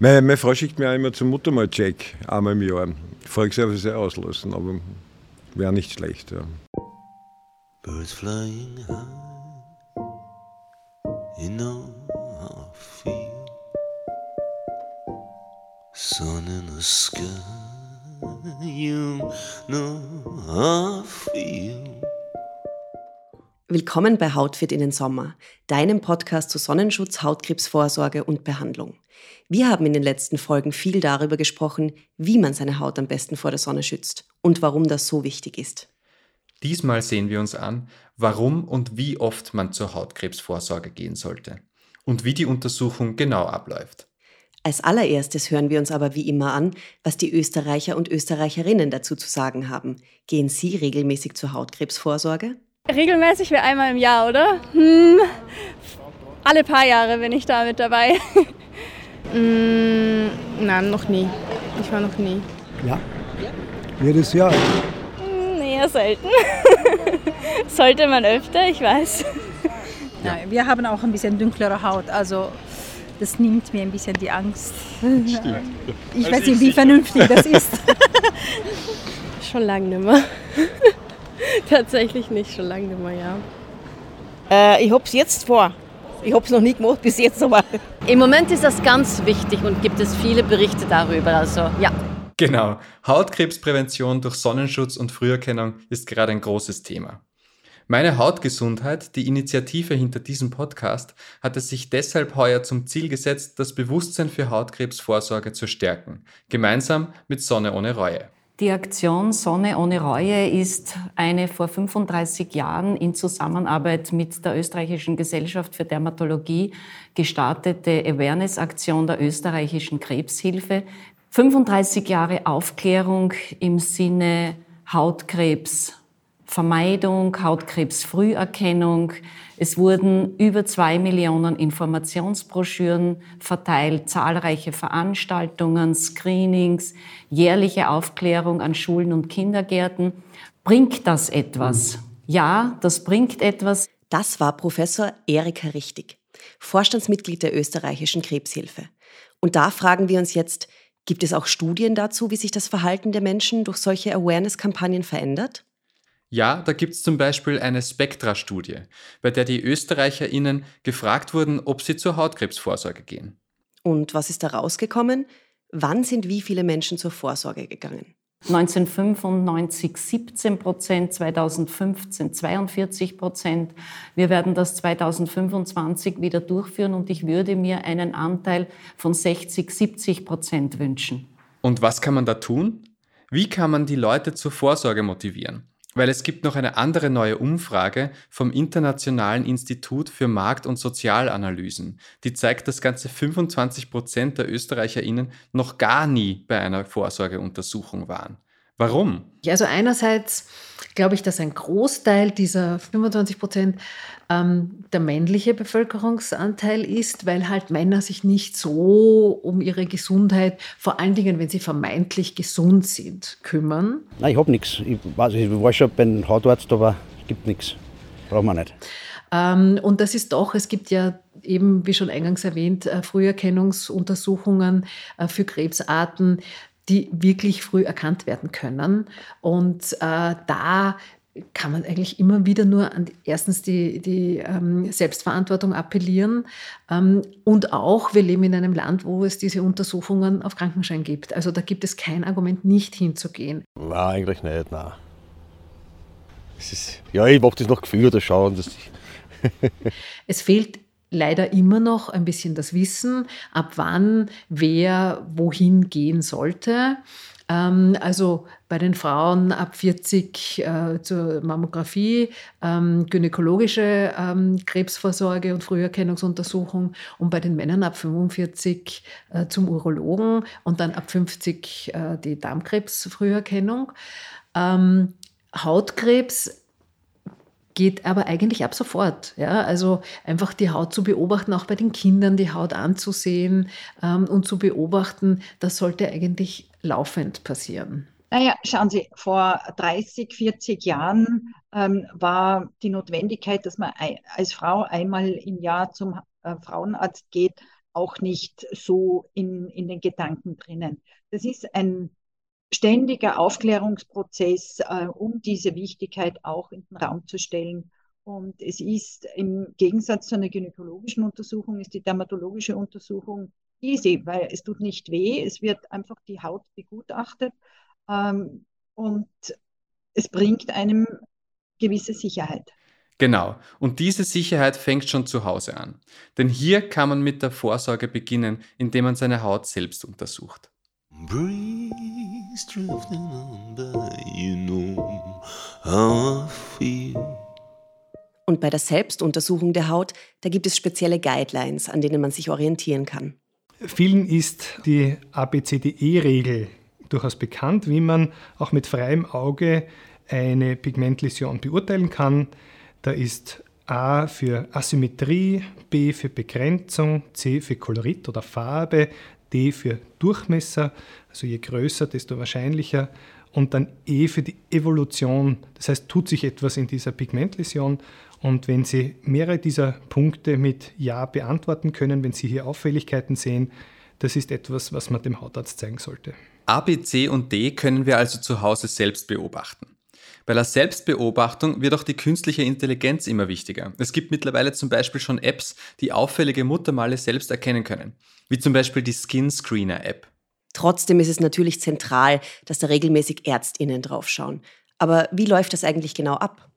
Meine, meine Frau schickt mir auch immer zum Muttermal-Check einmal im Jahr. Volksservice auslassen, aber wäre nicht schlecht. Ja. Birds flying high, you know how I feel. Sun in the sky, you know how I feel. Willkommen bei Hautfit in den Sommer, deinem Podcast zu Sonnenschutz, Hautkrebsvorsorge und Behandlung. Wir haben in den letzten Folgen viel darüber gesprochen, wie man seine Haut am besten vor der Sonne schützt und warum das so wichtig ist. Diesmal sehen wir uns an, warum und wie oft man zur Hautkrebsvorsorge gehen sollte und wie die Untersuchung genau abläuft. Als allererstes hören wir uns aber wie immer an, was die Österreicher und Österreicherinnen dazu zu sagen haben. Gehen Sie regelmäßig zur Hautkrebsvorsorge? Regelmäßig wäre einmal im Jahr, oder? Hm, alle paar Jahre bin ich da mit dabei. mm, nein, noch nie. Ich war noch nie. Ja, jedes Jahr. Hm, eher selten. Sollte man öfter, ich weiß. Ja, wir haben auch ein bisschen dunklere Haut, also das nimmt mir ein bisschen die Angst. Stimmt. Ich weiß nicht, wie vernünftig das ist. Schon lange nicht mehr. Tatsächlich nicht, schon lange nicht mehr, ja. Äh, ich habe es jetzt vor. Ich habe es noch nie gemacht bis jetzt, aber. Im Moment ist das ganz wichtig und gibt es viele Berichte darüber. Also, ja. Genau. Hautkrebsprävention durch Sonnenschutz und Früherkennung ist gerade ein großes Thema. Meine Hautgesundheit, die Initiative hinter diesem Podcast, hat es sich deshalb heuer zum Ziel gesetzt, das Bewusstsein für Hautkrebsvorsorge zu stärken, gemeinsam mit Sonne ohne Reue. Die Aktion Sonne ohne Reue ist eine vor 35 Jahren in Zusammenarbeit mit der Österreichischen Gesellschaft für Dermatologie gestartete Awareness-Aktion der österreichischen Krebshilfe. 35 Jahre Aufklärung im Sinne Hautkrebsvermeidung, Hautkrebsfrüherkennung, es wurden über zwei Millionen Informationsbroschüren verteilt, zahlreiche Veranstaltungen, Screenings, jährliche Aufklärung an Schulen und Kindergärten. Bringt das etwas? Ja, das bringt etwas. Das war Professor Erika Richtig, Vorstandsmitglied der österreichischen Krebshilfe. Und da fragen wir uns jetzt, gibt es auch Studien dazu, wie sich das Verhalten der Menschen durch solche Awareness-Kampagnen verändert? Ja, da gibt es zum Beispiel eine Spektra-Studie, bei der die ÖsterreicherInnen gefragt wurden, ob sie zur Hautkrebsvorsorge gehen. Und was ist da rausgekommen? Wann sind wie viele Menschen zur Vorsorge gegangen? 1995 17 Prozent, 2015 42 Prozent. Wir werden das 2025 wieder durchführen und ich würde mir einen Anteil von 60, 70 Prozent wünschen. Und was kann man da tun? Wie kann man die Leute zur Vorsorge motivieren? Weil es gibt noch eine andere neue Umfrage vom Internationalen Institut für Markt- und Sozialanalysen. Die zeigt, dass ganze 25 Prozent der ÖsterreicherInnen noch gar nie bei einer Vorsorgeuntersuchung waren. Warum? Also einerseits glaube ich, dass ein Großteil dieser 25 Prozent ähm, der männliche Bevölkerungsanteil ist, weil halt Männer sich nicht so um ihre Gesundheit, vor allen Dingen, wenn sie vermeintlich gesund sind, kümmern. Nein, ich habe nichts. Ich, also ich war schon beim Hautarzt, aber es gibt nichts. Brauchen wir nicht. Ähm, und das ist doch, es gibt ja eben, wie schon eingangs erwähnt, äh, Früherkennungsuntersuchungen äh, für Krebsarten, die wirklich früh erkannt werden können. Und äh, da kann man eigentlich immer wieder nur an erstens die, die ähm, Selbstverantwortung appellieren ähm, und auch, wir leben in einem Land, wo es diese Untersuchungen auf Krankenschein gibt. Also da gibt es kein Argument, nicht hinzugehen. Nein, eigentlich nicht, nein. Ist, ja, ich mache das noch Gefühl oder schauen. Dass es fehlt leider immer noch ein bisschen das Wissen, ab wann wer wohin gehen sollte. Ähm, also bei den Frauen ab 40 äh, zur Mammographie, ähm, gynäkologische ähm, Krebsvorsorge und Früherkennungsuntersuchung und bei den Männern ab 45 äh, zum Urologen und dann ab 50 äh, die Darmkrebsfrüherkennung. Ähm, Hautkrebs geht aber eigentlich ab sofort. Ja? Also einfach die Haut zu beobachten, auch bei den Kindern die Haut anzusehen ähm, und zu beobachten, das sollte eigentlich laufend passieren. Naja, schauen Sie, vor 30, 40 Jahren ähm, war die Notwendigkeit, dass man als Frau einmal im Jahr zum äh, Frauenarzt geht, auch nicht so in, in den Gedanken drinnen. Das ist ein ständiger Aufklärungsprozess, äh, um diese Wichtigkeit auch in den Raum zu stellen. Und es ist im Gegensatz zu einer gynäkologischen Untersuchung, ist die dermatologische Untersuchung easy, weil es tut nicht weh, es wird einfach die Haut begutachtet ähm, und es bringt einem gewisse Sicherheit. Genau. Und diese Sicherheit fängt schon zu Hause an. Denn hier kann man mit der Vorsorge beginnen, indem man seine Haut selbst untersucht. Und bei der Selbstuntersuchung der Haut, da gibt es spezielle Guidelines, an denen man sich orientieren kann. Vielen ist die ABCDE-Regel durchaus bekannt, wie man auch mit freiem Auge eine Pigmentläsion beurteilen kann. Da ist A für Asymmetrie, B für Begrenzung, C für Kolorit oder Farbe, D für Durchmesser, also je größer, desto wahrscheinlicher, und dann E für die Evolution, das heißt, tut sich etwas in dieser Pigmentläsion. Und wenn Sie mehrere dieser Punkte mit Ja beantworten können, wenn Sie hier Auffälligkeiten sehen, das ist etwas, was man dem Hautarzt zeigen sollte. A, B, C und D können wir also zu Hause selbst beobachten. Bei der Selbstbeobachtung wird auch die künstliche Intelligenz immer wichtiger. Es gibt mittlerweile zum Beispiel schon Apps, die auffällige Muttermale selbst erkennen können, wie zum Beispiel die Skin Screener App. Trotzdem ist es natürlich zentral, dass da regelmäßig Ärztinnen draufschauen. Aber wie läuft das eigentlich genau ab?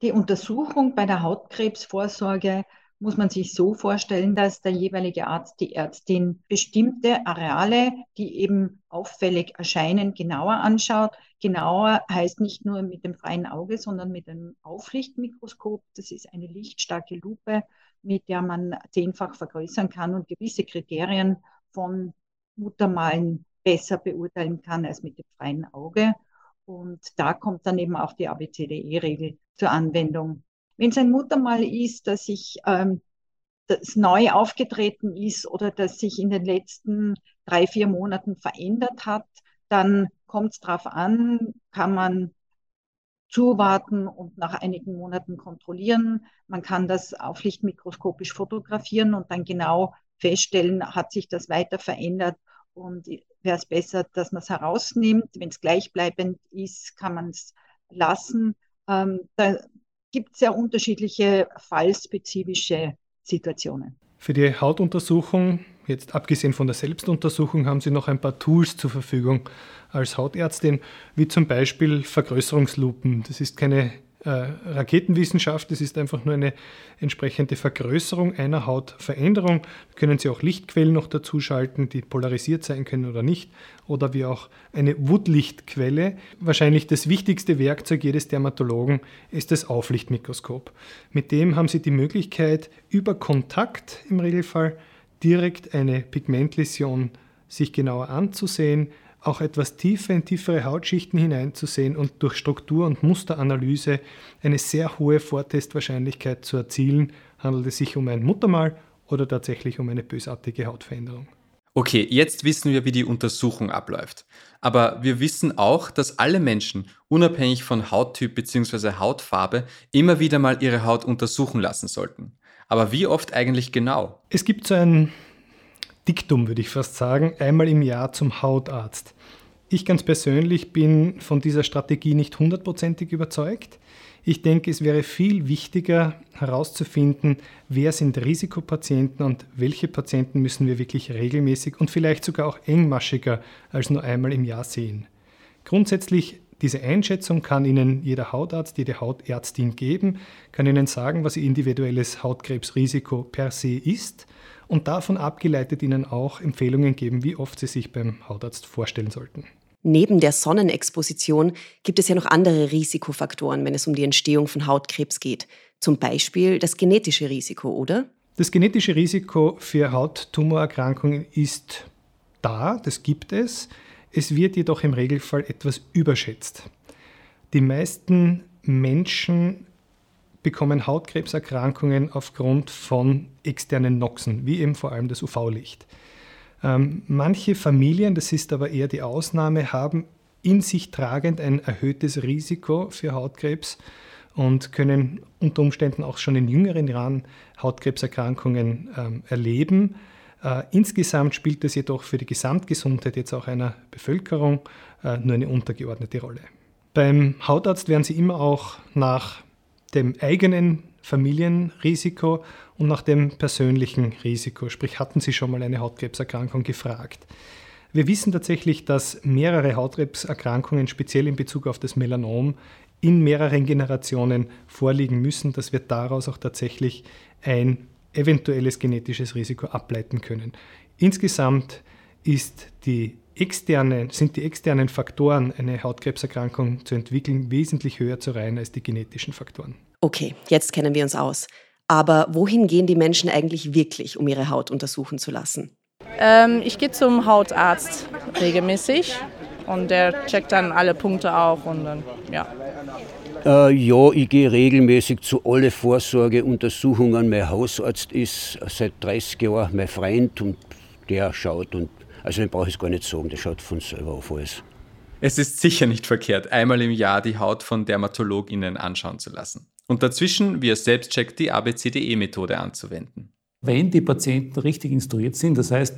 Die Untersuchung bei der Hautkrebsvorsorge muss man sich so vorstellen, dass der jeweilige Arzt, die Ärztin bestimmte Areale, die eben auffällig erscheinen, genauer anschaut. Genauer heißt nicht nur mit dem freien Auge, sondern mit einem Aufrichtmikroskop. Das ist eine lichtstarke Lupe, mit der man zehnfach vergrößern kann und gewisse Kriterien von Muttermalen besser beurteilen kann als mit dem freien Auge. Und da kommt dann eben auch die ABCDE-Regel zur Anwendung. Wenn es ein Muttermal ist, das sich ähm, das neu aufgetreten ist oder das sich in den letzten drei, vier Monaten verändert hat, dann kommt es darauf an, kann man zuwarten und nach einigen Monaten kontrollieren. Man kann das auflichtmikroskopisch fotografieren und dann genau feststellen, hat sich das weiter verändert und wäre es besser, dass man es herausnimmt. Wenn es gleichbleibend ist, kann man es lassen. Ähm, da gibt es sehr unterschiedliche fallspezifische Situationen. Für die Hautuntersuchung, jetzt abgesehen von der Selbstuntersuchung, haben Sie noch ein paar Tools zur Verfügung als Hautärztin, wie zum Beispiel Vergrößerungslupen. Das ist keine Raketenwissenschaft, es ist einfach nur eine entsprechende Vergrößerung einer Hautveränderung. Da können Sie auch Lichtquellen noch dazu schalten, die polarisiert sein können oder nicht, oder wie auch eine Woodlichtquelle. Wahrscheinlich das wichtigste Werkzeug jedes Dermatologen ist das Auflichtmikroskop. Mit dem haben Sie die Möglichkeit, über Kontakt im Regelfall direkt eine Pigmentläsion sich genauer anzusehen, auch etwas tiefer in tiefere Hautschichten hineinzusehen und durch Struktur- und Musteranalyse eine sehr hohe Vortestwahrscheinlichkeit zu erzielen, handelt es sich um ein Muttermal oder tatsächlich um eine bösartige Hautveränderung. Okay, jetzt wissen wir, wie die Untersuchung abläuft. Aber wir wissen auch, dass alle Menschen, unabhängig von Hauttyp bzw. Hautfarbe, immer wieder mal ihre Haut untersuchen lassen sollten. Aber wie oft eigentlich genau? Es gibt so ein Diktum, würde ich fast sagen, einmal im Jahr zum Hautarzt. Ich ganz persönlich bin von dieser Strategie nicht hundertprozentig überzeugt. Ich denke, es wäre viel wichtiger herauszufinden, wer sind Risikopatienten und welche Patienten müssen wir wirklich regelmäßig und vielleicht sogar auch engmaschiger als nur einmal im Jahr sehen. Grundsätzlich diese Einschätzung kann Ihnen jeder Hautarzt, jede Hautärztin geben, kann Ihnen sagen, was Ihr individuelles Hautkrebsrisiko per se ist und davon abgeleitet Ihnen auch Empfehlungen geben, wie oft Sie sich beim Hautarzt vorstellen sollten. Neben der Sonnenexposition gibt es ja noch andere Risikofaktoren, wenn es um die Entstehung von Hautkrebs geht. Zum Beispiel das genetische Risiko, oder? Das genetische Risiko für Hauttumorerkrankungen ist da, das gibt es. Es wird jedoch im Regelfall etwas überschätzt. Die meisten Menschen bekommen Hautkrebserkrankungen aufgrund von externen Noxen, wie eben vor allem das UV-Licht. Ähm, manche Familien, das ist aber eher die Ausnahme, haben in sich tragend ein erhöhtes Risiko für Hautkrebs und können unter Umständen auch schon in jüngeren Jahren Hautkrebserkrankungen ähm, erleben. Äh, insgesamt spielt es jedoch für die Gesamtgesundheit jetzt auch einer Bevölkerung äh, nur eine untergeordnete Rolle. Beim Hautarzt werden Sie immer auch nach dem eigenen Familienrisiko und nach dem persönlichen Risiko, sprich hatten Sie schon mal eine Hautkrebserkrankung gefragt. Wir wissen tatsächlich, dass mehrere Hautkrebserkrankungen, speziell in Bezug auf das Melanom, in mehreren Generationen vorliegen müssen, dass wir daraus auch tatsächlich ein eventuelles genetisches Risiko ableiten können. Insgesamt ist die externe, sind die externen Faktoren, eine Hautkrebserkrankung zu entwickeln, wesentlich höher zu reihen als die genetischen Faktoren. Okay, jetzt kennen wir uns aus. Aber wohin gehen die Menschen eigentlich wirklich, um ihre Haut untersuchen zu lassen? Ähm, ich gehe zum Hautarzt regelmäßig und der checkt dann alle Punkte auch und dann, ja. Äh, ja, ich gehe regelmäßig zu alle Vorsorgeuntersuchungen. Mein Hausarzt ist seit 30 Jahren mein Freund und der schaut und also den brauche ich es gar nicht sagen, der schaut von selber auf alles. Es ist sicher nicht verkehrt, einmal im Jahr die Haut von DermatologInnen anschauen zu lassen. Und dazwischen, wie er selbst checkt, die ABCDE-Methode anzuwenden. Wenn die Patienten richtig instruiert sind, das heißt,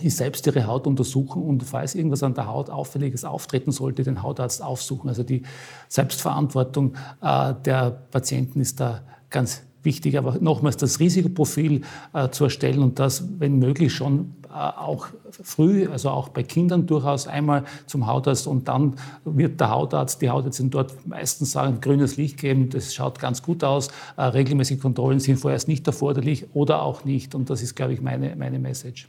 selbst ihre Haut untersuchen und falls irgendwas an der Haut Auffälliges auftreten sollte, den Hautarzt aufsuchen. Also die Selbstverantwortung äh, der Patienten ist da ganz wichtig. Aber nochmals das Risikoprofil äh, zu erstellen und das, wenn möglich, schon äh, auch früh, also auch bei Kindern durchaus einmal zum Hautarzt und dann wird der Hautarzt, die Hautärztin dort meistens sagen, grünes Licht geben, das schaut ganz gut aus, äh, regelmäßige Kontrollen sind vorerst nicht erforderlich oder auch nicht und das ist, glaube ich, meine, meine Message.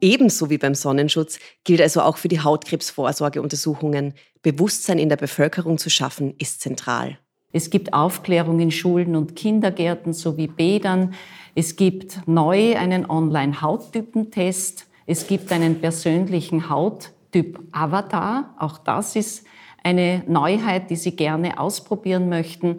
Ebenso wie beim Sonnenschutz gilt also auch für die Hautkrebsvorsorgeuntersuchungen. Bewusstsein in der Bevölkerung zu schaffen, ist zentral. Es gibt Aufklärung in Schulen und Kindergärten sowie Bädern. Es gibt neu einen Online-Hauttypentest. Es gibt einen persönlichen Hauttyp-Avatar. Auch das ist eine Neuheit, die Sie gerne ausprobieren möchten.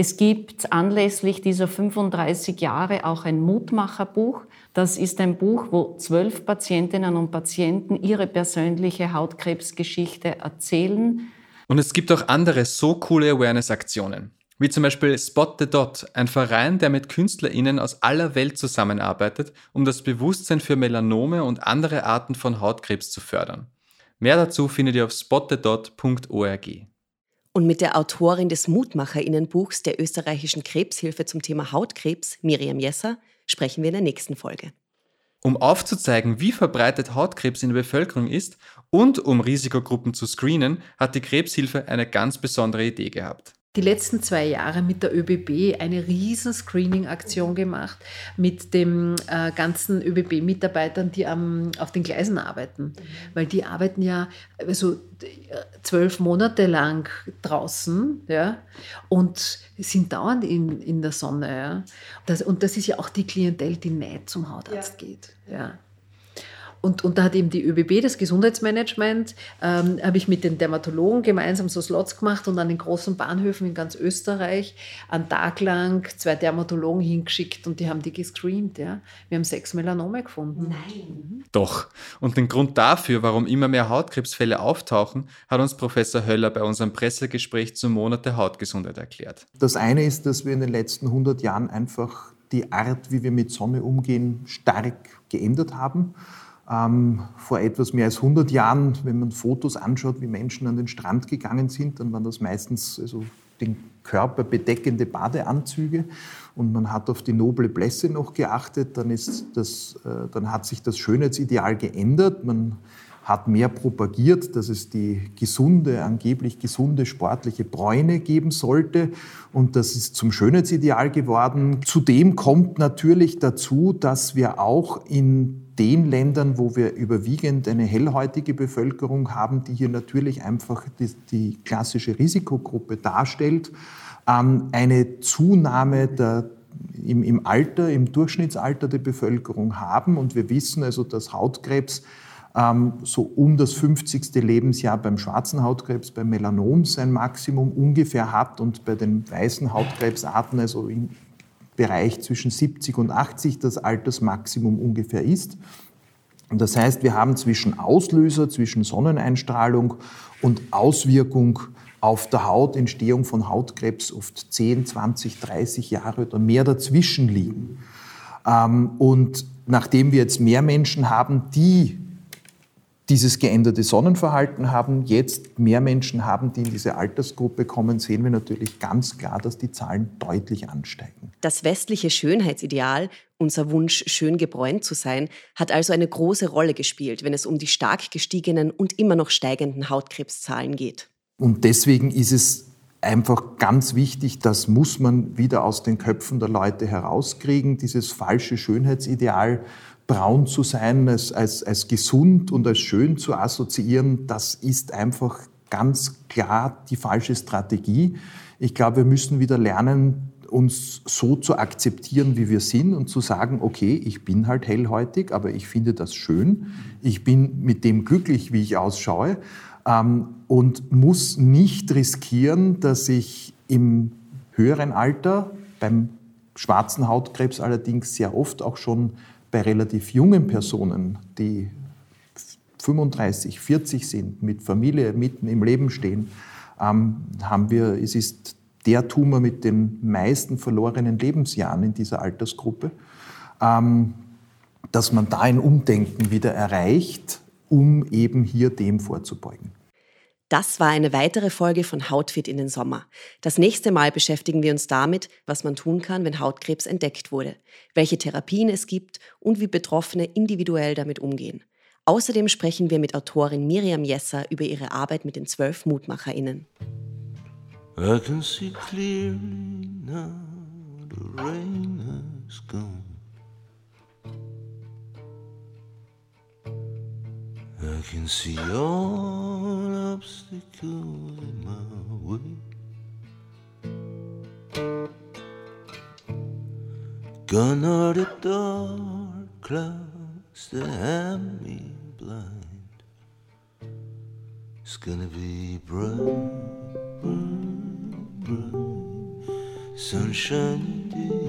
Es gibt anlässlich dieser 35 Jahre auch ein Mutmacherbuch. Das ist ein Buch, wo zwölf Patientinnen und Patienten ihre persönliche Hautkrebsgeschichte erzählen. Und es gibt auch andere so coole Awareness-Aktionen. Wie zum Beispiel Spot the Dot, ein Verein, der mit KünstlerInnen aus aller Welt zusammenarbeitet, um das Bewusstsein für Melanome und andere Arten von Hautkrebs zu fördern. Mehr dazu findet ihr auf spotthedot.org. Und mit der Autorin des Mutmacherinnenbuchs der österreichischen Krebshilfe zum Thema Hautkrebs, Miriam Jesser, sprechen wir in der nächsten Folge. Um aufzuzeigen, wie verbreitet Hautkrebs in der Bevölkerung ist und um Risikogruppen zu screenen, hat die Krebshilfe eine ganz besondere Idee gehabt die letzten zwei Jahre mit der ÖBB eine riesen Screening-Aktion gemacht mit den äh, ganzen ÖBB-Mitarbeitern, die am, auf den Gleisen arbeiten. Weil die arbeiten ja also zwölf Monate lang draußen ja, und sind dauernd in, in der Sonne. Ja. Das, und das ist ja auch die Klientel, die nicht zum Hautarzt ja. geht. Ja. Und, und da hat eben die ÖBB, das Gesundheitsmanagement, ähm, habe ich mit den Dermatologen gemeinsam so Slots gemacht und an den großen Bahnhöfen in ganz Österreich einen Tag lang zwei Dermatologen hingeschickt und die haben die gescreent. Ja. Wir haben sechs Melanome gefunden. Nein. Doch. Und den Grund dafür, warum immer mehr Hautkrebsfälle auftauchen, hat uns Professor Höller bei unserem Pressegespräch zum Monat der Hautgesundheit erklärt. Das eine ist, dass wir in den letzten 100 Jahren einfach die Art, wie wir mit Sonne umgehen, stark geändert haben. Ähm, vor etwas mehr als 100 Jahren, wenn man Fotos anschaut, wie Menschen an den Strand gegangen sind, dann waren das meistens also den Körper bedeckende Badeanzüge und man hat auf die noble Blässe noch geachtet, dann, ist das, äh, dann hat sich das Schönheitsideal geändert. Man hat mehr propagiert, dass es die gesunde, angeblich gesunde sportliche Bräune geben sollte. Und das ist zum Schönheitsideal geworden. Zudem kommt natürlich dazu, dass wir auch in den Ländern, wo wir überwiegend eine hellhäutige Bevölkerung haben, die hier natürlich einfach die, die klassische Risikogruppe darstellt, ähm, eine Zunahme der, im, Alter, im Durchschnittsalter der Bevölkerung haben. Und wir wissen also, dass Hautkrebs so um das 50. Lebensjahr beim schwarzen Hautkrebs, beim Melanom sein Maximum ungefähr hat und bei den weißen Hautkrebsarten also im Bereich zwischen 70 und 80 das Altersmaximum ungefähr ist. Und das heißt, wir haben zwischen Auslöser, zwischen Sonneneinstrahlung und Auswirkung auf der Haut, Entstehung von Hautkrebs oft 10, 20, 30 Jahre oder mehr dazwischen liegen. Ähm, und nachdem wir jetzt mehr Menschen haben, die dieses geänderte Sonnenverhalten haben, jetzt mehr Menschen haben, die in diese Altersgruppe kommen, sehen wir natürlich ganz klar, dass die Zahlen deutlich ansteigen. Das westliche Schönheitsideal, unser Wunsch, schön gebräunt zu sein, hat also eine große Rolle gespielt, wenn es um die stark gestiegenen und immer noch steigenden Hautkrebszahlen geht. Und deswegen ist es einfach ganz wichtig, das muss man wieder aus den Köpfen der Leute herauskriegen, dieses falsche Schönheitsideal, braun zu sein, als, als, als gesund und als schön zu assoziieren, das ist einfach ganz klar die falsche Strategie. Ich glaube, wir müssen wieder lernen, uns so zu akzeptieren, wie wir sind und zu sagen, okay, ich bin halt hellhäutig, aber ich finde das schön. Ich bin mit dem glücklich, wie ich ausschaue ähm, und muss nicht riskieren, dass ich im höheren Alter, beim schwarzen Hautkrebs allerdings sehr oft auch schon bei relativ jungen Personen, die 35, 40 sind, mit Familie mitten im Leben stehen, ähm, haben wir, es ist der Tumor mit den meisten verlorenen Lebensjahren in dieser Altersgruppe, ähm, dass man da ein Umdenken wieder erreicht, um eben hier dem vorzubeugen. Das war eine weitere Folge von Hautfit in den Sommer. Das nächste Mal beschäftigen wir uns damit, was man tun kann, wenn Hautkrebs entdeckt wurde, welche Therapien es gibt und wie Betroffene individuell damit umgehen. Außerdem sprechen wir mit Autorin Miriam Jesser über ihre Arbeit mit den zwölf MutmacherInnen. I can see clearly now the rain has gone. I can see all obstacles in my way. Gone are the dark clouds that have me blind. It's gonna be bright, bright, bright, sunshiny day.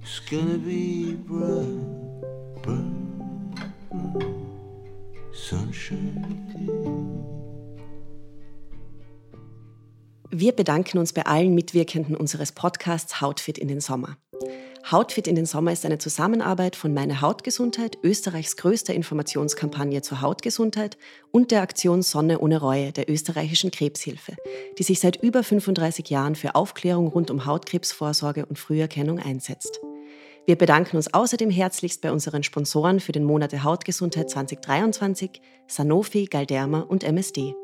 It's gonna be bright. Wir bedanken uns bei allen Mitwirkenden unseres Podcasts Hautfit in den Sommer. Hautfit in den Sommer ist eine Zusammenarbeit von Meine Hautgesundheit, Österreichs größter Informationskampagne zur Hautgesundheit und der Aktion Sonne ohne Reue der österreichischen Krebshilfe, die sich seit über 35 Jahren für Aufklärung rund um Hautkrebsvorsorge und Früherkennung einsetzt. Wir bedanken uns außerdem herzlichst bei unseren Sponsoren für den Monat der Hautgesundheit 2023, Sanofi, Galderma und MSD.